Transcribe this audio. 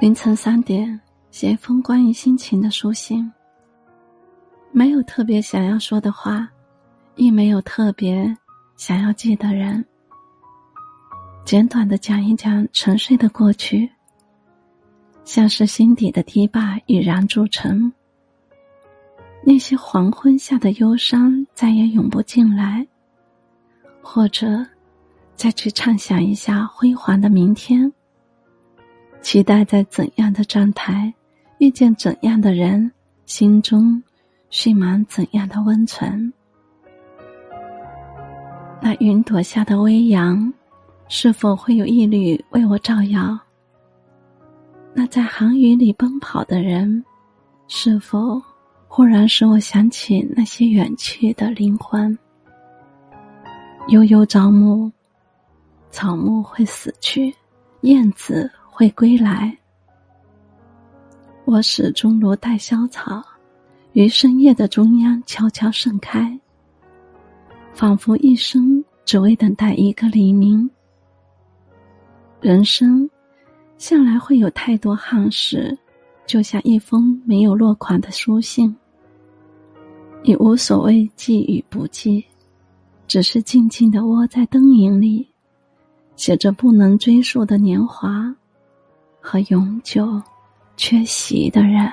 凌晨三点，写一封关于心情的书信。没有特别想要说的话，亦没有特别想要记的人。简短的讲一讲沉睡的过去，像是心底的堤坝已然筑成。那些黄昏下的忧伤再也涌不进来，或者再去畅想一下辉煌的明天。期待在怎样的站台遇见怎样的人，心中蓄满怎样的温存。那云朵下的微阳，是否会有一缕为我照耀？那在寒雨里奔跑的人，是否忽然使我想起那些远去的灵魂？悠悠朝暮，草木会死去，燕子。会归来，我始终如待萧草，于深夜的中央悄悄盛开，仿佛一生只为等待一个黎明。人生向来会有太多憾事，就像一封没有落款的书信，你无所谓记与不记，只是静静的窝在灯影里，写着不能追溯的年华。和永久缺席的人。